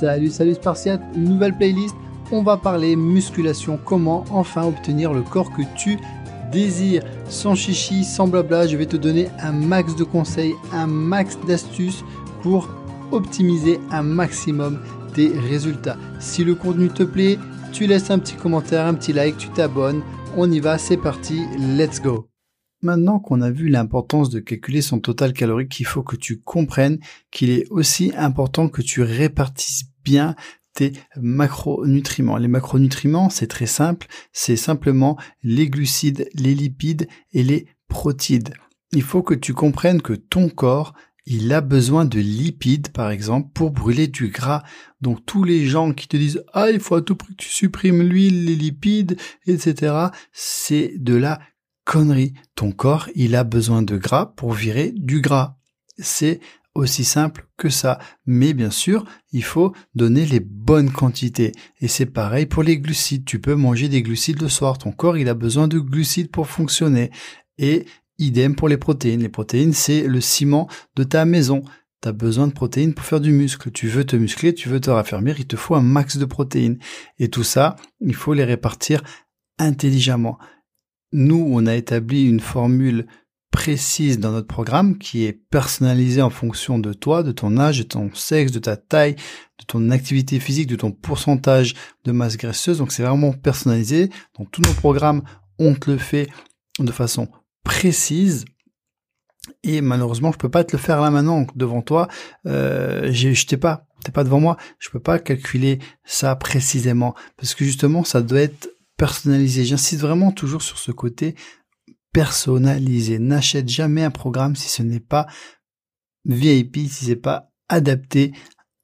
Salut, salut Spartiate, nouvelle playlist. On va parler musculation, comment enfin obtenir le corps que tu désires. Sans chichi, sans blabla, je vais te donner un max de conseils, un max d'astuces pour optimiser un maximum tes résultats. Si le contenu te plaît, tu laisses un petit commentaire, un petit like, tu t'abonnes. On y va, c'est parti, let's go. Maintenant qu'on a vu l'importance de calculer son total calorique, il faut que tu comprennes qu'il est aussi important que tu répartisses bien tes macronutriments. Les macronutriments, c'est très simple, c'est simplement les glucides, les lipides et les protides. Il faut que tu comprennes que ton corps, il a besoin de lipides, par exemple, pour brûler du gras. Donc tous les gens qui te disent ah il faut à tout prix que tu supprimes l'huile, les lipides, etc. C'est de la connerie. Ton corps, il a besoin de gras pour virer du gras. C'est aussi simple que ça. Mais bien sûr, il faut donner les bonnes quantités. Et c'est pareil pour les glucides. Tu peux manger des glucides le soir. Ton corps, il a besoin de glucides pour fonctionner. Et idem pour les protéines. Les protéines, c'est le ciment de ta maison. Tu as besoin de protéines pour faire du muscle. Tu veux te muscler, tu veux te raffermir, il te faut un max de protéines. Et tout ça, il faut les répartir intelligemment nous, on a établi une formule précise dans notre programme qui est personnalisée en fonction de toi, de ton âge, de ton sexe, de ta taille, de ton activité physique, de ton pourcentage de masse graisseuse. Donc c'est vraiment personnalisé. Donc tous nos programmes, on te le fait de façon précise. Et malheureusement, je peux pas te le faire là maintenant devant toi. Euh, je t'ai pas, t'es pas devant moi. Je peux pas calculer ça précisément parce que justement, ça doit être personnalisé. J'insiste vraiment toujours sur ce côté personnalisé. N'achète jamais un programme si ce n'est pas VIP, si c'est pas adapté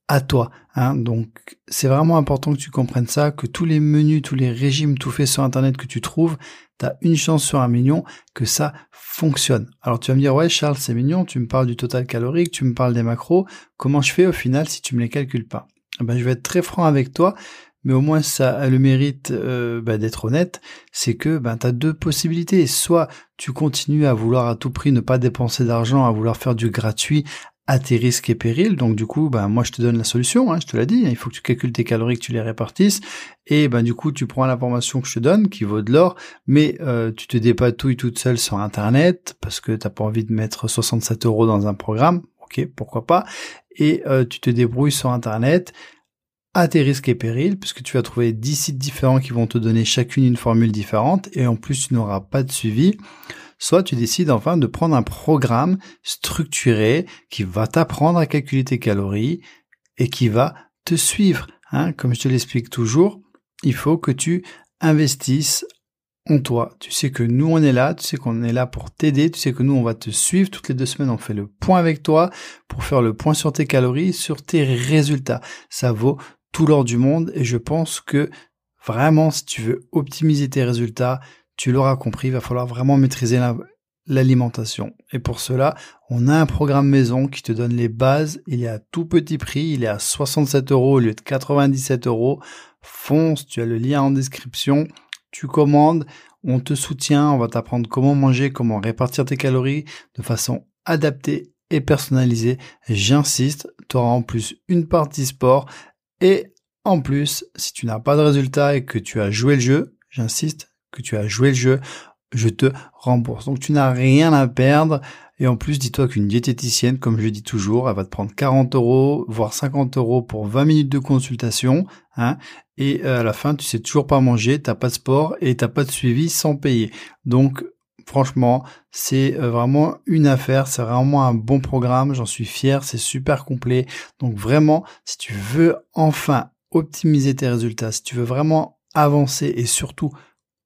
à toi. Hein. Donc c'est vraiment important que tu comprennes ça, que tous les menus, tous les régimes tout fait sur Internet que tu trouves, tu as une chance sur un million que ça fonctionne. Alors tu vas me dire, ouais Charles, c'est mignon, tu me parles du total calorique, tu me parles des macros, comment je fais au final si tu me les calcules pas? Eh ben, Je vais être très franc avec toi, mais au moins ça a le mérite euh, bah, d'être honnête, c'est que ben, tu as deux possibilités. Soit tu continues à vouloir à tout prix ne pas dépenser d'argent, à vouloir faire du gratuit à tes risques et périls. Donc du coup, ben moi je te donne la solution, hein, je te l'ai dit, hein, il faut que tu calcules tes calories, que tu les répartisses, et ben du coup tu prends l'information que je te donne, qui vaut de l'or, mais euh, tu te dépatouilles toute seule sur Internet, parce que t'as pas envie de mettre 67 euros dans un programme, ok, pourquoi pas, et euh, tu te débrouilles sur Internet, à tes risques et périls, puisque tu vas trouver 10 sites différents qui vont te donner chacune une formule différente, et en plus tu n'auras pas de suivi. Soit tu décides enfin de prendre un programme structuré qui va t'apprendre à calculer tes calories et qui va te suivre. Hein. Comme je te l'explique toujours, il faut que tu investisses en toi. Tu sais que nous on est là, tu sais qu'on est là pour t'aider, tu sais que nous on va te suivre toutes les deux semaines, on fait le point avec toi pour faire le point sur tes calories, sur tes résultats. Ça vaut tout l'or du monde et je pense que vraiment si tu veux optimiser tes résultats, tu l'auras compris, il va falloir vraiment maîtriser l'alimentation. et pour cela, on a un programme maison qui te donne les bases. Il est à tout petit prix, il est à 67 euros au lieu de 97 euros. Fonce, tu as le lien en description. Tu commandes, on te soutient, on va t'apprendre comment manger, comment répartir tes calories de façon adaptée et personnalisée. J'insiste, tu auras en plus une partie sport et en plus, si tu n'as pas de résultat et que tu as joué le jeu, j'insiste, que tu as joué le jeu, je te rembourse. Donc tu n'as rien à perdre. Et en plus, dis-toi qu'une diététicienne, comme je dis toujours, elle va te prendre 40 euros, voire 50 euros pour 20 minutes de consultation. Hein, et euh, à la fin, tu sais toujours pas manger, t'as pas de sport et t'as pas de suivi sans payer. Donc franchement, c'est euh, vraiment une affaire, c'est vraiment un bon programme, j'en suis fier, c'est super complet. Donc vraiment, si tu veux enfin optimiser tes résultats, si tu veux vraiment avancer et surtout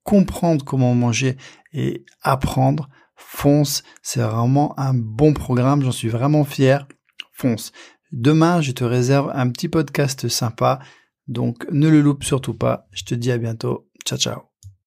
comprendre comment manger et apprendre, fonce, c'est vraiment un bon programme, j'en suis vraiment fier, fonce. Demain, je te réserve un petit podcast sympa, donc ne le loupe surtout pas. Je te dis à bientôt. Ciao ciao.